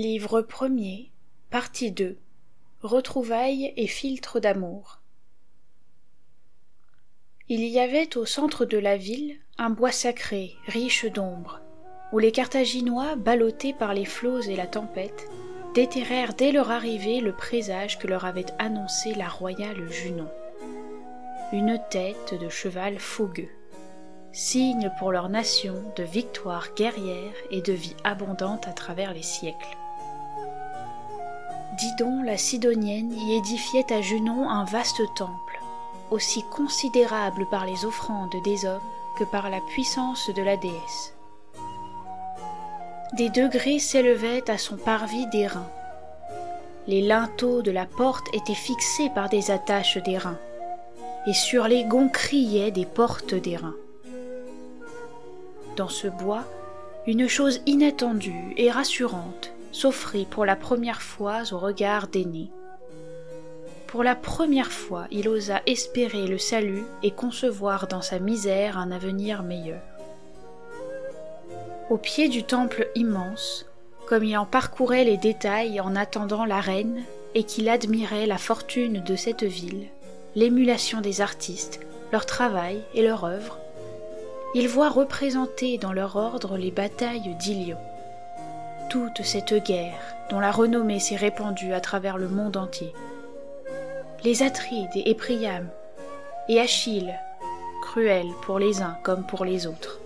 Livre premier, partie 2 Retrouvailles et filtres d'amour. Il y avait au centre de la ville un bois sacré, riche d'ombre, où les Carthaginois, ballottés par les flots et la tempête, déterrèrent dès leur arrivée le présage que leur avait annoncé la royale Junon. Une tête de cheval fougueux, signe pour leur nation de victoire guerrière et de vie abondante à travers les siècles. Didon la Sidonienne y édifiait à Junon un vaste temple, aussi considérable par les offrandes des hommes que par la puissance de la déesse. Des degrés s'élevaient à son parvis d'airain. Les linteaux de la porte étaient fixés par des attaches d'airain, et sur les gonds criaient des portes d'airain. Dans ce bois, une chose inattendue et rassurante s'offrit pour la première fois au regard d'aîné. Pour la première fois, il osa espérer le salut et concevoir dans sa misère un avenir meilleur. Au pied du temple immense, comme il en parcourait les détails en attendant la reine et qu'il admirait la fortune de cette ville, l'émulation des artistes, leur travail et leur œuvre, il voit représenter dans leur ordre les batailles d'Ilio toute cette guerre dont la renommée s'est répandue à travers le monde entier. Les Atrides et Priam, et Achille, cruels pour les uns comme pour les autres.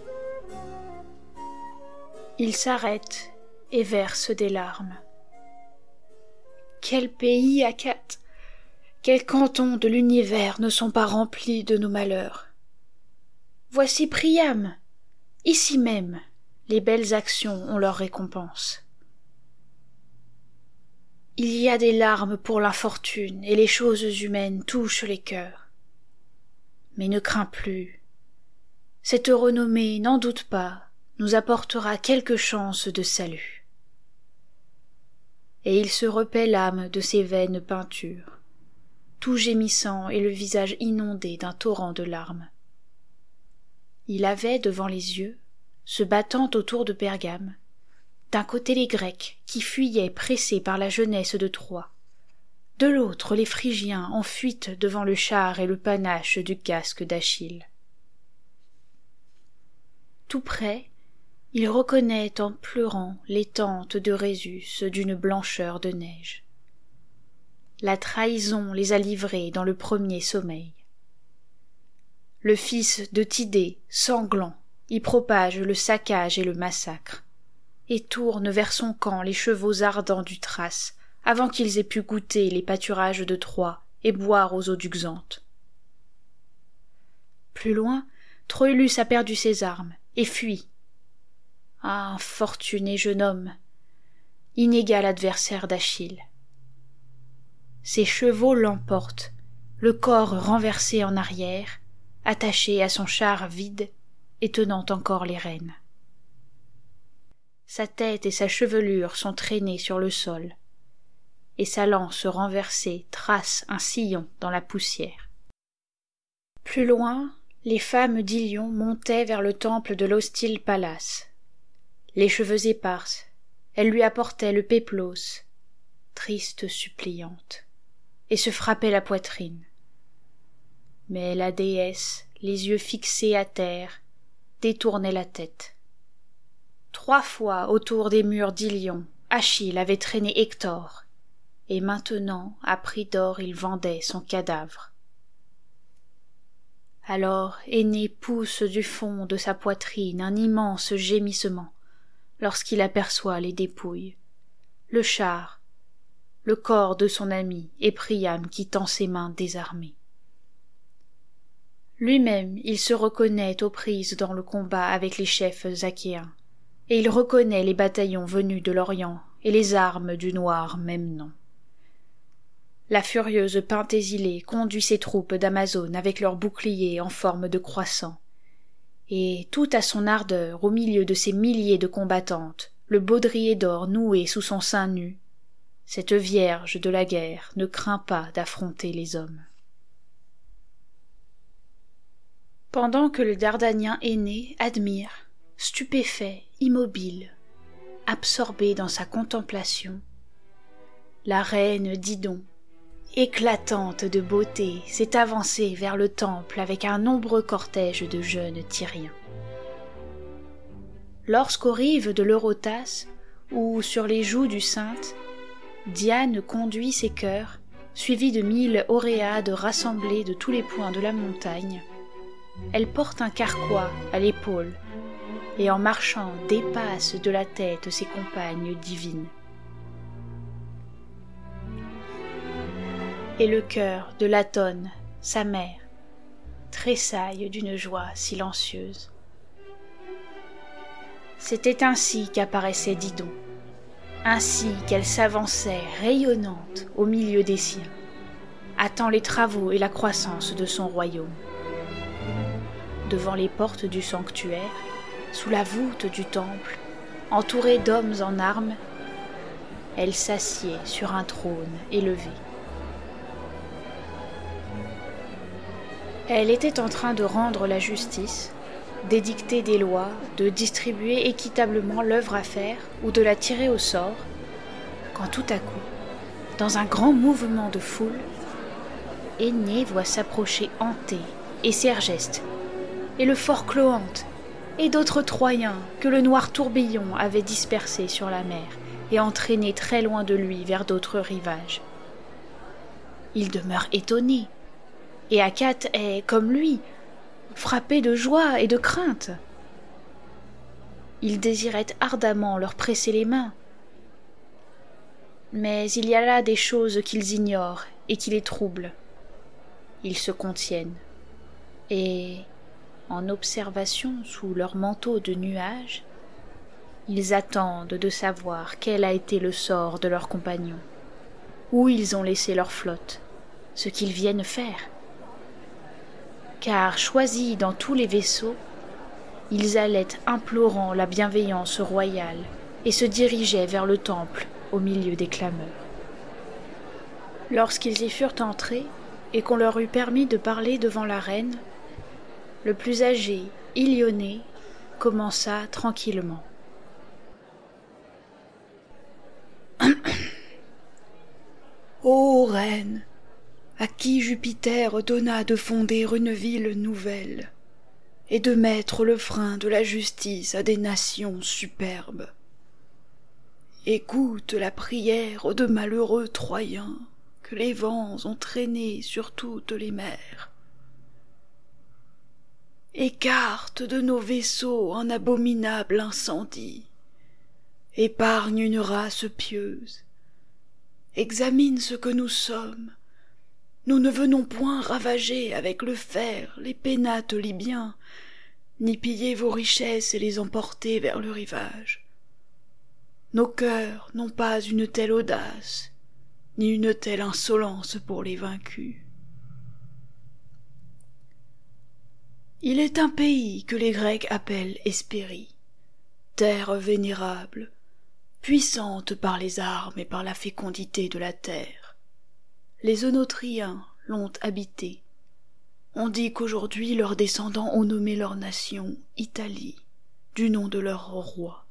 Il s'arrête et verse des larmes. Quel pays, Achates? Quels cantons de l'univers ne sont pas remplis de nos malheurs? Voici Priam, ici même, les belles actions ont leur récompense. Il y a des larmes pour l'infortune, et les choses humaines touchent les cœurs. Mais ne crains plus. Cette renommée, n'en doute pas, nous apportera quelque chance de salut. Et il se repaît l'âme de ses vaines peintures, tout gémissant et le visage inondé d'un torrent de larmes. Il avait devant les yeux se battant autour de Pergame. D'un côté les Grecs, qui fuyaient pressés par la jeunesse de Troie. De l'autre les Phrygiens en fuite devant le char et le panache du casque d'Achille. Tout près, il reconnaît en pleurant les tentes de Rhésus d'une blancheur de neige. La trahison les a livrés dans le premier sommeil. Le fils de Tidée, sanglant, y propage le saccage et le massacre, et tourne vers son camp les chevaux ardents du Thrace, avant qu'ils aient pu goûter les pâturages de Troie et boire aux eaux du Xanthe. Plus loin, Troilus a perdu ses armes et fuit. Ah, jeune homme, inégal adversaire d'Achille. Ses chevaux l'emportent, le corps renversé en arrière, attaché à son char vide et tenant encore les rênes. Sa tête et sa chevelure sont traînées sur le sol, et sa lance renversée trace un sillon dans la poussière. Plus loin, les femmes d'Ilion montaient vers le temple de l'hostile Pallas. Les cheveux éparses, elles lui apportaient le péplos, triste suppliante, et se frappaient la poitrine. mais la déesse, les yeux fixés à terre, détournait la tête. Trois fois autour des murs d'Ilion, Achille avait traîné Hector, et maintenant, à prix d'or, il vendait son cadavre. Alors Aîné pousse du fond de sa poitrine un immense gémissement lorsqu'il aperçoit les dépouilles, le char, le corps de son ami et Priam qui tend ses mains désarmées. Lui-même, il se reconnaît aux prises dans le combat avec les chefs achéens, et il reconnaît les bataillons venus de l'Orient et les armes du noir même nom. La furieuse Pentésilée conduit ses troupes d'Amazone avec leurs boucliers en forme de croissant. Et tout à son ardeur, au milieu de ces milliers de combattantes, le baudrier d'or noué sous son sein nu, cette vierge de la guerre ne craint pas d'affronter les hommes. Pendant que le Dardanien aîné admire, stupéfait, immobile, absorbé dans sa contemplation, la reine Didon, éclatante de beauté, s'est avancée vers le temple avec un nombreux cortège de jeunes Tyriens. Lorsqu'aux rives de l'Eurotas, ou sur les joues du Sainte, Diane conduit ses chœurs, suivis de mille auréades rassemblées de tous les points de la montagne, elle porte un carquois à l'épaule, et en marchant dépasse de la tête ses compagnes divines. et le cœur de Latone, sa mère, tressaille d'une joie silencieuse. C'était ainsi qu'apparaissait Didon, ainsi qu'elle s'avançait rayonnante au milieu des siens, attend les travaux et la croissance de son royaume. Devant les portes du sanctuaire, sous la voûte du temple, entourée d'hommes en armes, elle s'assied sur un trône élevé. Elle était en train de rendre la justice, d'édicter des lois, de distribuer équitablement l'œuvre à faire ou de la tirer au sort, quand tout à coup, dans un grand mouvement de foule, Aîné voit s'approcher Anté et Sergeste, et le fort Cloante, et d'autres Troyens que le noir tourbillon avait dispersés sur la mer et entraînés très loin de lui vers d'autres rivages. Il demeure étonné et Akat est, comme lui, frappé de joie et de crainte. Il désirait ardemment leur presser les mains. Mais il y a là des choses qu'ils ignorent et qui les troublent. Ils se contiennent, et, en observation sous leur manteau de nuages, ils attendent de savoir quel a été le sort de leurs compagnons, où ils ont laissé leur flotte, ce qu'ils viennent faire car choisis dans tous les vaisseaux, ils allaient implorant la bienveillance royale et se dirigeaient vers le temple au milieu des clameurs. Lorsqu'ils y furent entrés et qu'on leur eut permis de parler devant la reine, le plus âgé, Ilioné, commença tranquillement. Ô reine, à qui Jupiter donna de fonder une ville nouvelle, et de mettre le frein de la justice à des nations superbes. Écoute la prière de malheureux Troyens que les vents ont traînés sur toutes les mers. Écarte de nos vaisseaux un abominable incendie. Épargne une race pieuse. Examine ce que nous sommes nous ne venons point ravager avec le fer les pénates libyens, ni piller vos richesses et les emporter vers le rivage. Nos cœurs n'ont pas une telle audace, ni une telle insolence pour les vaincus. Il est un pays que les Grecs appellent Hespérie, terre vénérable, puissante par les armes et par la fécondité de la terre les Onotriens l'ont habité. On dit qu'aujourd'hui leurs descendants ont nommé leur nation Italie, du nom de leur roi.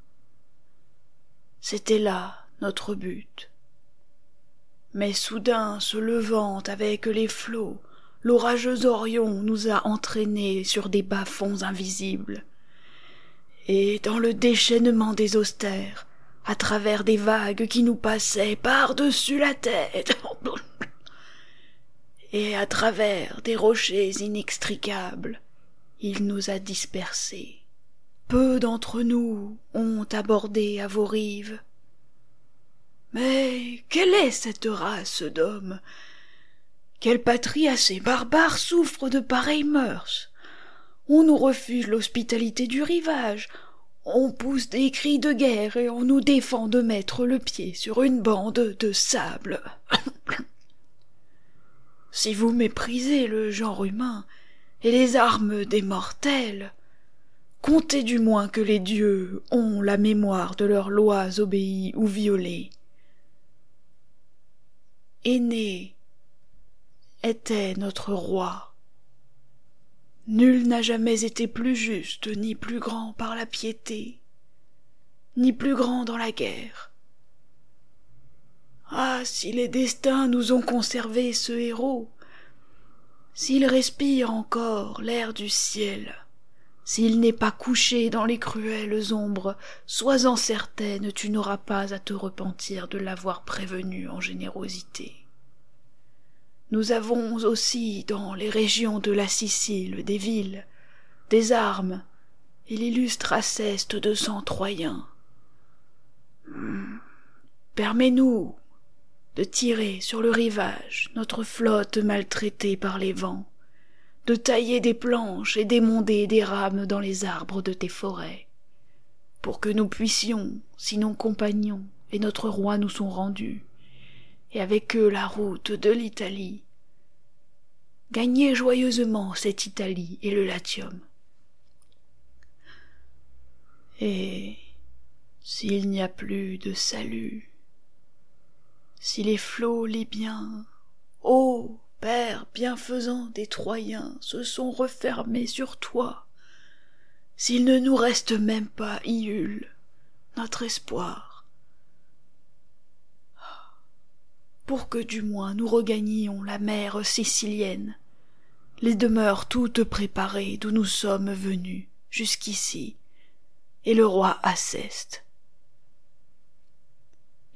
C'était là notre but. Mais soudain se levant avec les flots, l'orageux Orion nous a entraînés sur des bas-fonds invisibles. Et dans le déchaînement des austères, à travers des vagues qui nous passaient par-dessus la tête, et à travers des rochers inextricables, il nous a dispersés. Peu d'entre nous ont abordé à vos rives. Mais quelle est cette race d'hommes quelle patrie assez barbare souffre de pareilles mœurs On nous refuse l'hospitalité du rivage, on pousse des cris de guerre et on nous défend de mettre le pied sur une bande de sable. si vous méprisez le genre humain et les armes des mortels, comptez du moins que les dieux ont la mémoire de leurs lois obéies ou violées. Était notre roi. Nul n'a jamais été plus juste ni plus grand par la piété, ni plus grand dans la guerre. Ah, si les destins nous ont conservé ce héros, s'il respire encore l'air du ciel, s'il n'est pas couché dans les cruelles ombres, sois-en certaine tu n'auras pas à te repentir de l'avoir prévenu en générosité. Nous avons aussi dans les régions de la Sicile des villes, des armes et l'illustre Aceste de sang troyen. Hmm. Permets-nous de tirer sur le rivage notre flotte maltraitée par les vents, de tailler des planches et d'émonder des rames dans les arbres de tes forêts, pour que nous puissions, si nos compagnons et notre roi nous sont rendus, et avec eux la route de l'Italie. Gagner joyeusement cette Italie et le Latium. Et s'il n'y a plus de salut, si les flots libyens, ô Père bienfaisant des Troyens, se sont refermés sur toi, s'il ne nous reste même pas Iule, notre espoir, pour que du moins nous regagnions la mer sicilienne, les demeures toutes préparées d'où nous sommes venus jusqu'ici, et le roi Aceste.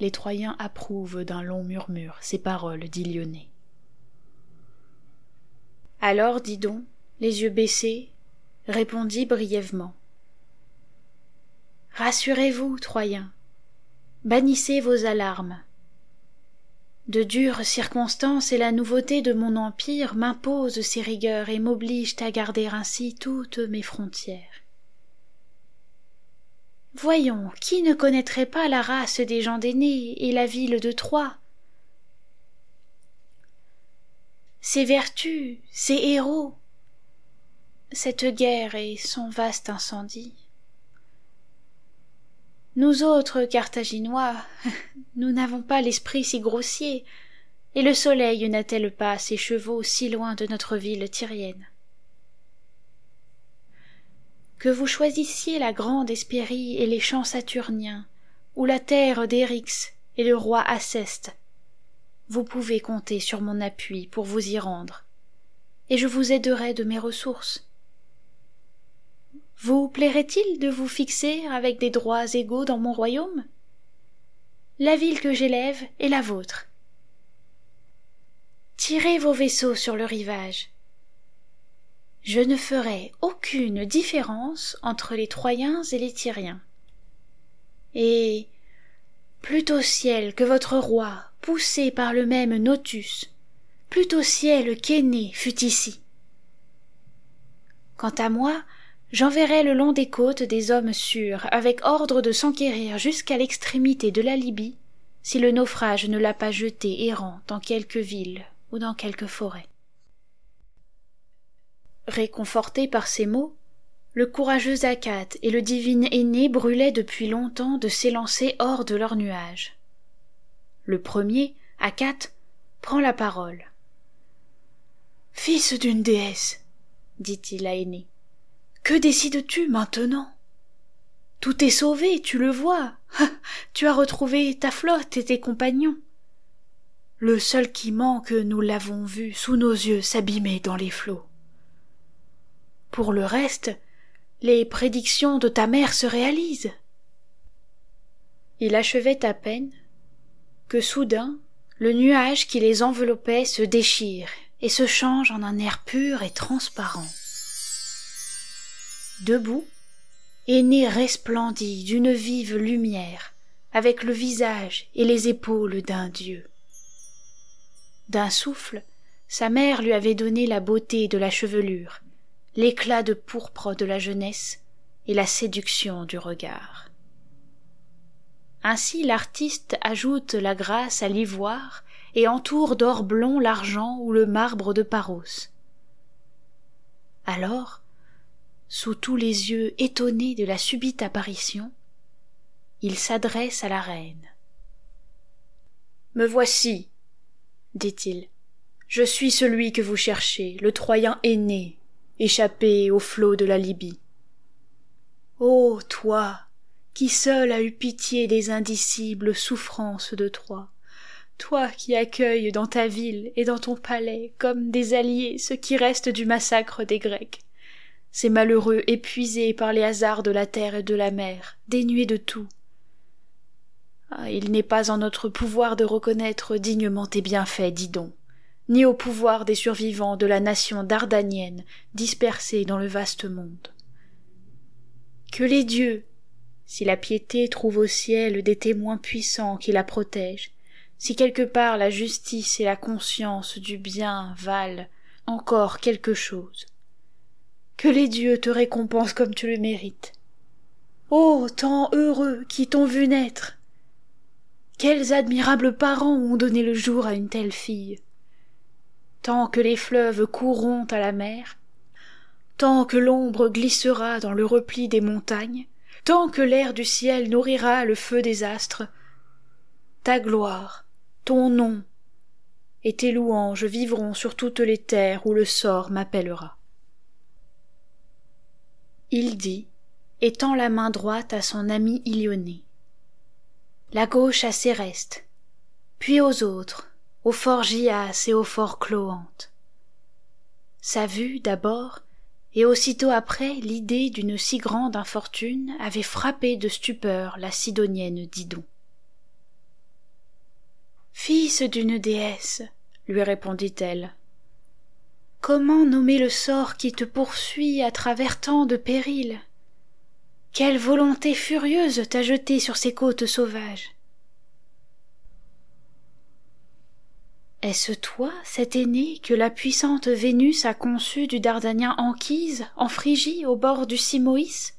Les Troyens approuvent d'un long murmure ces paroles d'Ilionée. Alors Didon, les yeux baissés, répondit brièvement. Rassurez-vous, Troyens, bannissez vos alarmes, de dures circonstances et la nouveauté de mon empire m'imposent ces rigueurs et m'obligent à garder ainsi toutes mes frontières. Voyons, qui ne connaîtrait pas la race des gens d'aînés et la ville de Troie? Ses vertus, ses héros, cette guerre et son vaste incendie. Nous autres Carthaginois, nous n'avons pas l'esprit si grossier, et le soleil n'a-t-elle pas ses chevaux si loin de notre ville tyrienne? Que vous choisissiez la grande Hespérie et les champs saturniens, ou la terre d'Eryx et le roi Aceste, vous pouvez compter sur mon appui pour vous y rendre, et je vous aiderai de mes ressources. Vous plairait-il de vous fixer avec des droits égaux dans mon royaume? La ville que j'élève est la vôtre. Tirez vos vaisseaux sur le rivage. Je ne ferai aucune différence entre les Troyens et les Tyriens. Et plût au ciel que votre roi, poussé par le même Notus, plût au ciel qu'Aîné fût ici. Quant à moi, j'enverrai le long des côtes des hommes sûrs, avec ordre de s'enquérir jusqu'à l'extrémité de la Libye, si le naufrage ne l'a pas jeté errant dans quelque ville ou dans quelque forêt. Réconforté par ces mots, le courageux Acate et le divin aîné brûlaient depuis longtemps de s'élancer hors de leur nuage. Le premier, Acate, prend la parole. Fils d'une déesse, dit-il à Aîné, que décides-tu maintenant? Tout est sauvé, tu le vois. tu as retrouvé ta flotte et tes compagnons. Le seul qui manque, nous l'avons vu sous nos yeux s'abîmer dans les flots. Pour le reste, les prédictions de ta mère se réalisent. Il achevait à peine que soudain le nuage qui les enveloppait se déchire et se change en un air pur et transparent. Debout, Aîné resplendit d'une vive lumière, avec le visage et les épaules d'un dieu. D'un souffle, sa mère lui avait donné la beauté de la chevelure, l'éclat de pourpre de la jeunesse et la séduction du regard. Ainsi l'artiste ajoute la grâce à l'ivoire et entoure d'or blond l'argent ou le marbre de Paros. Alors, sous tous les yeux étonnés de la subite apparition, il s'adresse à la reine. Me voici, dit-il. Je suis celui que vous cherchez, le Troyen aîné, échappé aux flots de la Libye. Ô toi, qui seul as eu pitié des indicibles souffrances de Troie, toi qui accueilles dans ta ville et dans ton palais comme des alliés ce qui reste du massacre des Grecs, ces malheureux épuisés par les hasards de la terre et de la mer, dénués de tout. Ah, il n'est pas en notre pouvoir de reconnaître dignement tes bienfaits, dis donc, ni au pouvoir des survivants de la nation dardanienne dispersée dans le vaste monde. Que les dieux, si la piété trouve au ciel des témoins puissants qui la protègent, si quelque part la justice et la conscience du bien valent encore quelque chose, que les dieux te récompensent comme tu le mérites. Ô temps heureux qui t'ont vu naître. Quels admirables parents ont donné le jour à une telle fille. Tant que les fleuves courront à la mer, tant que l'ombre glissera dans le repli des montagnes, tant que l'air du ciel nourrira le feu des astres, ta gloire, ton nom et tes louanges vivront sur toutes les terres où le sort m'appellera il dit, et tend la main droite à son ami Ilioné. La gauche à Céreste, puis aux autres, au fort Gias et au fort Cloante. Sa vue, d'abord, et aussitôt après l'idée d'une si grande infortune avait frappé de stupeur la sidonienne Didon. Fils d'une déesse, lui répondit-elle, Comment nommer le sort qui te poursuit à travers tant de périls? Quelle volonté furieuse t'a jeté sur ces côtes sauvages? Est-ce toi, cet aîné, que la puissante Vénus a conçu du Dardanien Anchise, en Phrygie, au bord du Simoïs?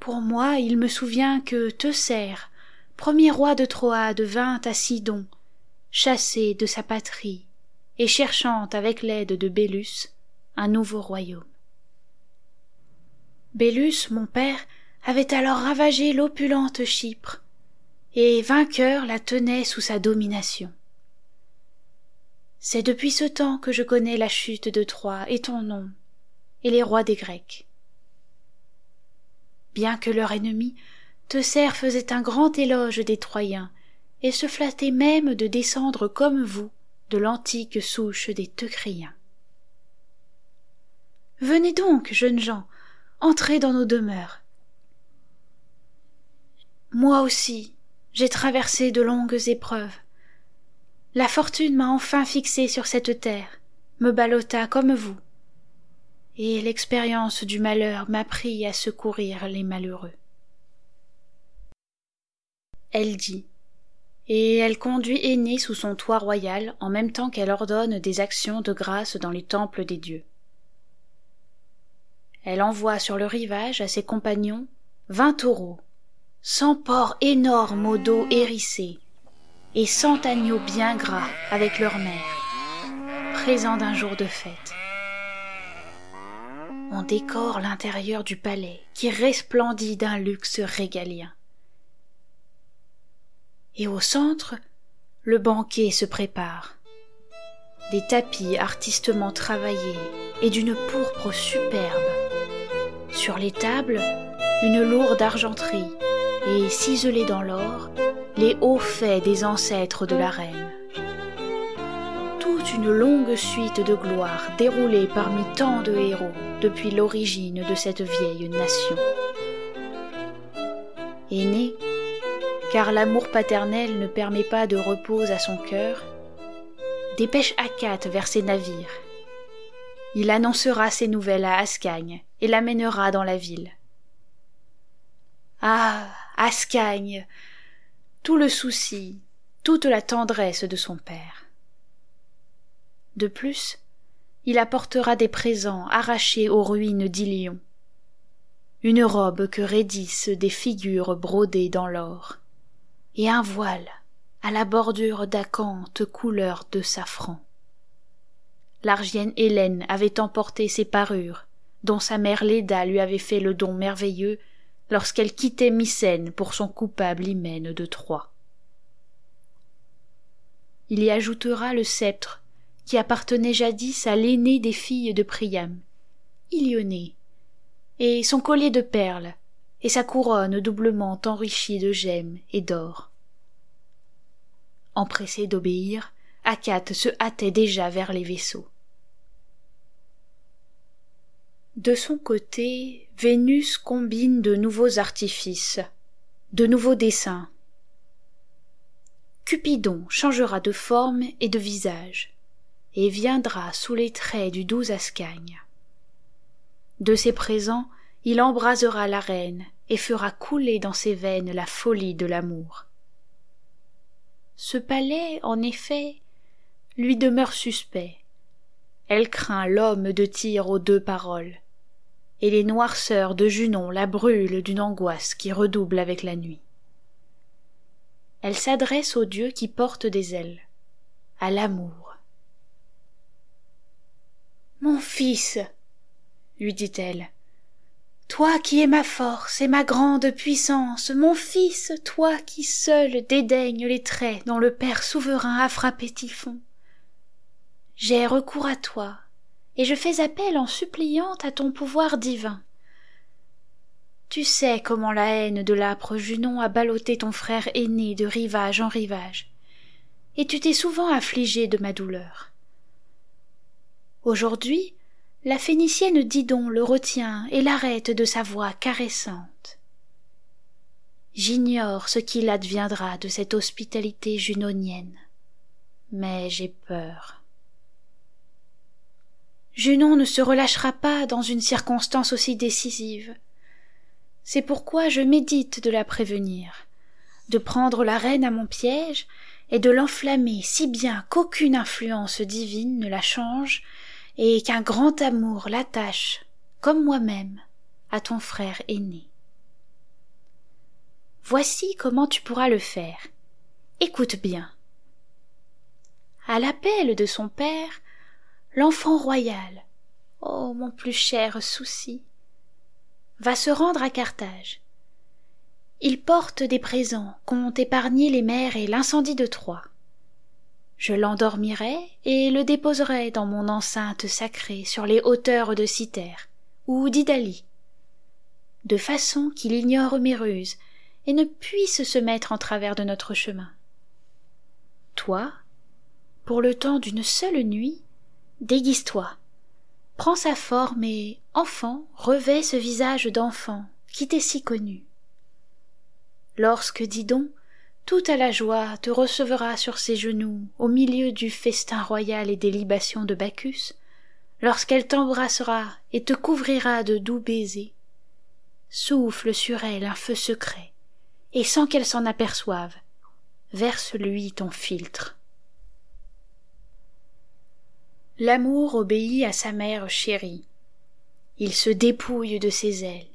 Pour moi, il me souvient que Teucer, premier roi de Troade, vint à Sidon, chassé de sa patrie, et cherchant avec l'aide de Bélus un nouveau royaume. Bélus, mon père, avait alors ravagé l'opulente Chypre, et vainqueur la tenait sous sa domination. C'est depuis ce temps que je connais la chute de Troie et ton nom, et les rois des Grecs. Bien que leur ennemi, Teucer faisait un grand éloge des Troyens, et se flattait même de descendre comme vous de l'antique souche des Teucriens. Venez donc, jeunes gens, entrez dans nos demeures. Moi aussi, j'ai traversé de longues épreuves. La fortune m'a enfin fixé sur cette terre, me ballotta comme vous, et l'expérience du malheur m'apprit à secourir les malheureux. Elle dit et elle conduit Aînée sous son toit royal en même temps qu'elle ordonne des actions de grâce dans les temples des dieux. Elle envoie sur le rivage à ses compagnons vingt taureaux, cent porcs énormes au dos hérissé, et cent agneaux bien gras avec leur mère, présents d'un jour de fête. On décore l'intérieur du palais qui resplendit d'un luxe régalien et au centre, le banquet se prépare. Des tapis artistement travaillés et d'une pourpre superbe. Sur les tables, une lourde argenterie et ciselée dans l'or, les hauts faits des ancêtres de la reine. Toute une longue suite de gloires déroulée parmi tant de héros depuis l'origine de cette vieille nation. Car l'amour paternel ne permet pas de repos à son cœur, dépêche Akat vers ses navires. Il annoncera ses nouvelles à Ascagne et l'amènera dans la ville. Ah, Ascagne, tout le souci, toute la tendresse de son père. De plus, il apportera des présents arrachés aux ruines d'Ilion, une robe que raidissent des figures brodées dans l'or, et un voile à la bordure d'acanthe couleur de safran. L'argienne Hélène avait emporté ses parures, dont sa mère Léda lui avait fait le don merveilleux lorsqu'elle quittait Mycène pour son coupable hymen de Troie. Il y ajoutera le sceptre qui appartenait jadis à l'aînée des filles de Priam, Ilionée, et son collier de perles, et sa couronne doublement enrichie de gemmes et d'or. Empressé d'obéir, Achates se hâtait déjà vers les vaisseaux. De son côté, Vénus combine de nouveaux artifices, de nouveaux dessins. Cupidon changera de forme et de visage, et viendra sous les traits du doux Ascagne. De ses présents, il embrasera la reine et fera couler dans ses veines la folie de l'amour. Ce palais, en effet, lui demeure suspect. Elle craint l'homme de tir aux deux paroles, et les noirceurs de Junon la brûlent d'une angoisse qui redouble avec la nuit. Elle s'adresse au Dieu qui porte des ailes, à l'amour. Mon fils, lui dit-elle, toi qui es ma force et ma grande puissance, mon fils, toi qui seul dédaignes les traits dont le Père souverain a frappé Typhon. J'ai recours à toi, et je fais appel en suppliant à ton pouvoir divin. Tu sais comment la haine de l'âpre Junon a ballotté ton frère aîné de rivage en rivage, et tu t'es souvent affligé de ma douleur. Aujourd'hui, la phénicienne Didon le retient et l'arrête de sa voix caressante. J'ignore ce qu'il adviendra de cette hospitalité junonienne, mais j'ai peur. Junon ne se relâchera pas dans une circonstance aussi décisive. C'est pourquoi je médite de la prévenir, de prendre la reine à mon piège et de l'enflammer si bien qu'aucune influence divine ne la change et qu'un grand amour l'attache, comme moi-même, à ton frère aîné. Voici comment tu pourras le faire. Écoute bien. À l'appel de son père, l'enfant royal, oh mon plus cher souci, va se rendre à Carthage. Il porte des présents qu'ont épargné les mers et l'incendie de Troie. Je l'endormirai et le déposerai dans mon enceinte sacrée sur les hauteurs de Cythère ou d'Idalie, de façon qu'il ignore mes ruses et ne puisse se mettre en travers de notre chemin. Toi, pour le temps d'une seule nuit, déguise-toi. Prends sa forme et, enfant, revêt ce visage d'enfant qui t'est si connu. Lorsque, dis donc, tout à la joie te recevra sur ses genoux au milieu du festin royal et des libations de Bacchus, lorsqu'elle t'embrassera et te couvrira de doux baisers, souffle sur elle un feu secret, et sans qu'elle s'en aperçoive, verse-lui ton philtre. L'amour obéit à sa mère chérie. Il se dépouille de ses ailes,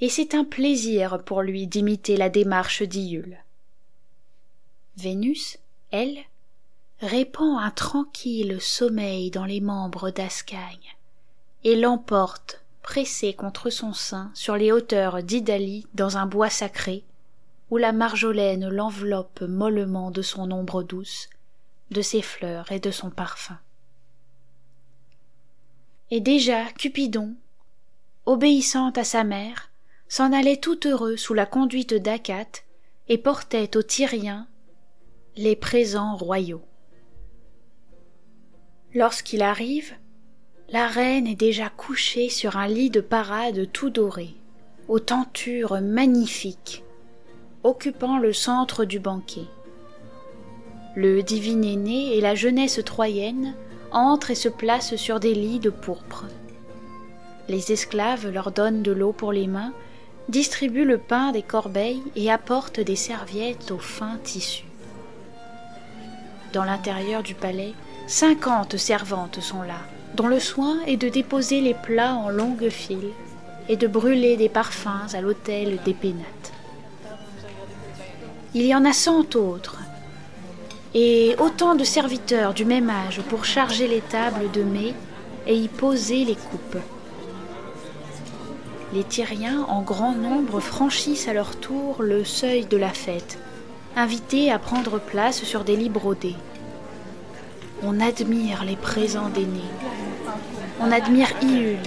et c'est un plaisir pour lui d'imiter la démarche d'Iule. Vénus, elle, répand un tranquille sommeil dans les membres d'Ascagne, et l'emporte, pressée contre son sein, sur les hauteurs d'Idalie dans un bois sacré, où la marjolaine l'enveloppe mollement de son ombre douce, de ses fleurs et de son parfum. Et déjà Cupidon, obéissant à sa mère, s'en allait tout heureux sous la conduite d'Acate et portait aux Tyriens les présents royaux. Lorsqu'il arrive, la reine est déjà couchée sur un lit de parade tout doré, aux tentures magnifiques, occupant le centre du banquet. Le divin aîné et la jeunesse troyenne entrent et se placent sur des lits de pourpre. Les esclaves leur donnent de l'eau pour les mains, distribuent le pain des corbeilles et apportent des serviettes aux fins tissus. Dans l'intérieur du palais, cinquante servantes sont là, dont le soin est de déposer les plats en longues files et de brûler des parfums à l'autel des pénates. Il y en a cent autres, et autant de serviteurs du même âge pour charger les tables de mets et y poser les coupes. Les Tyriens en grand nombre franchissent à leur tour le seuil de la fête, invités à prendre place sur des lits brodés. On admire les présents d'aînés. On admire Iule,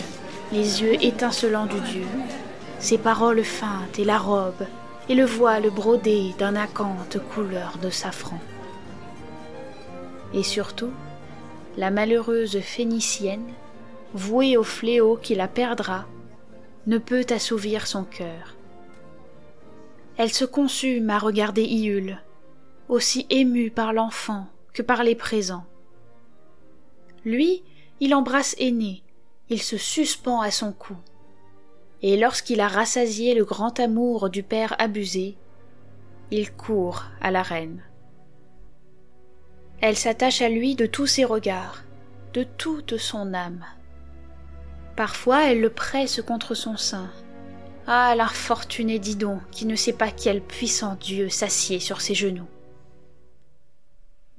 les yeux étincelants du dieu, ses paroles feintes et la robe, et le voile brodé d'un acanthe couleur de safran. Et surtout, la malheureuse Phénicienne, vouée au fléau qui la perdra, ne peut assouvir son cœur. Elle se consume à regarder Iule, aussi émue par l'enfant que par les présents. Lui, il embrasse Aîné, il se suspend à son cou. Et lorsqu'il a rassasié le grand amour du père abusé, il court à la reine. Elle s'attache à lui de tous ses regards, de toute son âme. Parfois elle le presse contre son sein. Ah, l'infortuné Didon, qui ne sait pas quel puissant Dieu s'assied sur ses genoux.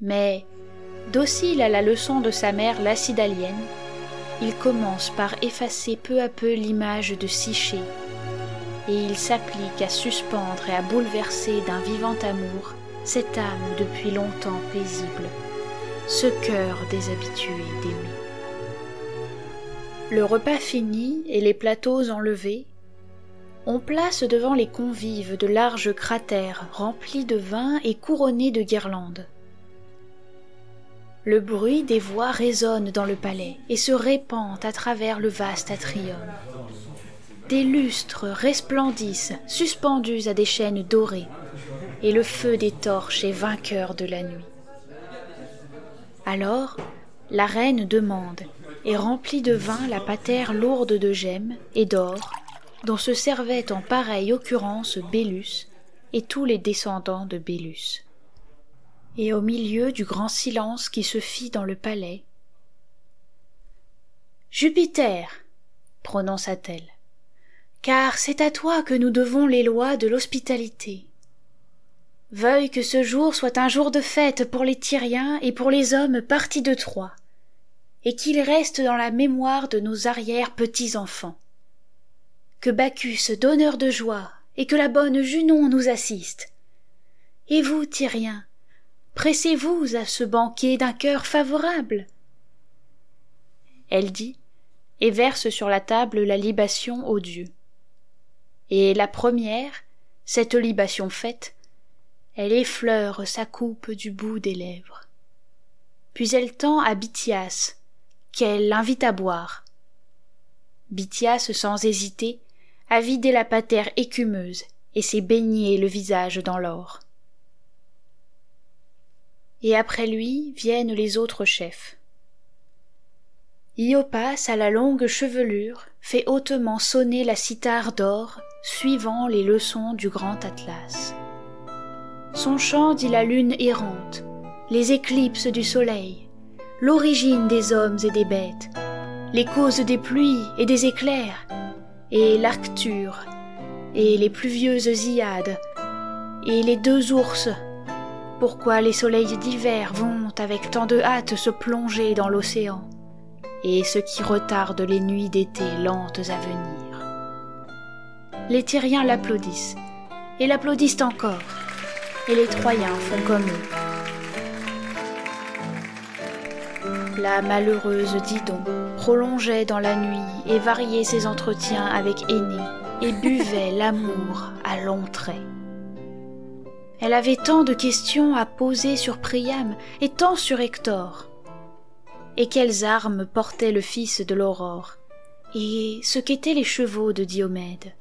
Mais Docile à la leçon de sa mère lacidalienne, il commence par effacer peu à peu l'image de Psyché, et il s'applique à suspendre et à bouleverser d'un vivant amour cette âme depuis longtemps paisible, ce cœur déshabitué d'aimer. Le repas fini et les plateaux enlevés, on place devant les convives de larges cratères remplis de vin et couronnés de guirlandes. Le bruit des voix résonne dans le palais et se répand à travers le vaste atrium. Des lustres resplendissent, suspendus à des chaînes dorées, et le feu des torches est vainqueur de la nuit. Alors, la reine demande et remplit de vin la patère lourde de gemmes et d'or, dont se servait en pareille occurrence Bélus et tous les descendants de Bélus et au milieu du grand silence qui se fit dans le palais. Jupiter, prononça-t-elle, car c'est à toi que nous devons les lois de l'hospitalité. Veuille que ce jour soit un jour de fête pour les Tyriens et pour les hommes partis de Troie, et qu'il reste dans la mémoire de nos arrière petits enfants. Que Bacchus, donneur de joie, et que la bonne Junon nous assiste. Et vous, Tyriens, pressez-vous à ce banquet d'un cœur favorable? Elle dit, et verse sur la table la libation aux dieux. Et la première, cette libation faite, elle effleure sa coupe du bout des lèvres. Puis elle tend à Bithias, qu'elle invite à boire. Bithias, sans hésiter, a vidé la patère écumeuse et s'est baigné le visage dans l'or et après lui viennent les autres chefs. Iopas à la longue chevelure fait hautement sonner la cithare d'or, suivant les leçons du grand Atlas. Son chant dit la lune errante, les éclipses du soleil, l'origine des hommes et des bêtes, les causes des pluies et des éclairs, et l'Arcture, et les pluvieuses Iades, et les deux ours pourquoi les soleils d'hiver vont avec tant de hâte se plonger dans l'océan, et ce qui retarde les nuits d'été lentes à venir? Les Tyriens l'applaudissent, et l'applaudissent encore, et les Troyens font comme eux. La malheureuse Didon prolongeait dans la nuit et variait ses entretiens avec Aînée, et buvait l'amour à longs traits. Elle avait tant de questions à poser sur Priam et tant sur Hector. Et quelles armes portait le fils de l'aurore Et ce qu'étaient les chevaux de Diomède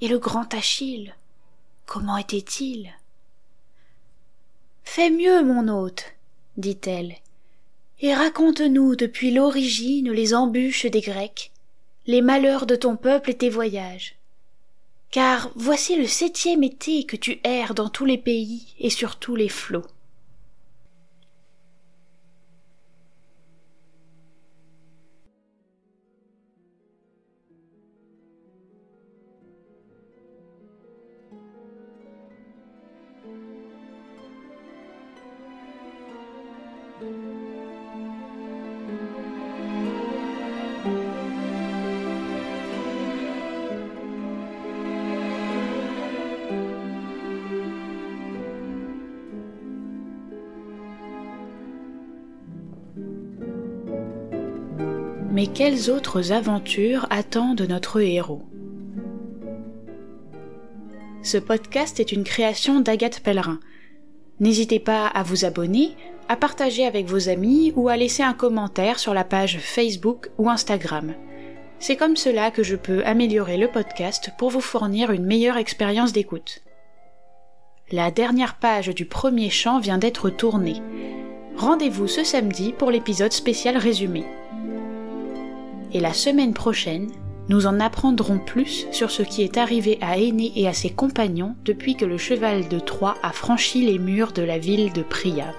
Et le grand Achille Comment était-il? Fais mieux, mon hôte, dit-elle, et raconte-nous depuis l'origine les embûches des Grecs, les malheurs de ton peuple et tes voyages. Car voici le septième été que tu erres dans tous les pays et sur tous les flots. Mais quelles autres aventures attendent notre héros? Ce podcast est une création d'Agathe Pellerin. N'hésitez pas à vous abonner, à partager avec vos amis ou à laisser un commentaire sur la page Facebook ou Instagram. C'est comme cela que je peux améliorer le podcast pour vous fournir une meilleure expérience d'écoute. La dernière page du premier chant vient d'être tournée. Rendez-vous ce samedi pour l'épisode spécial résumé et la semaine prochaine, nous en apprendrons plus sur ce qui est arrivé à Aîné et à ses compagnons depuis que le cheval de Troie a franchi les murs de la ville de Priam.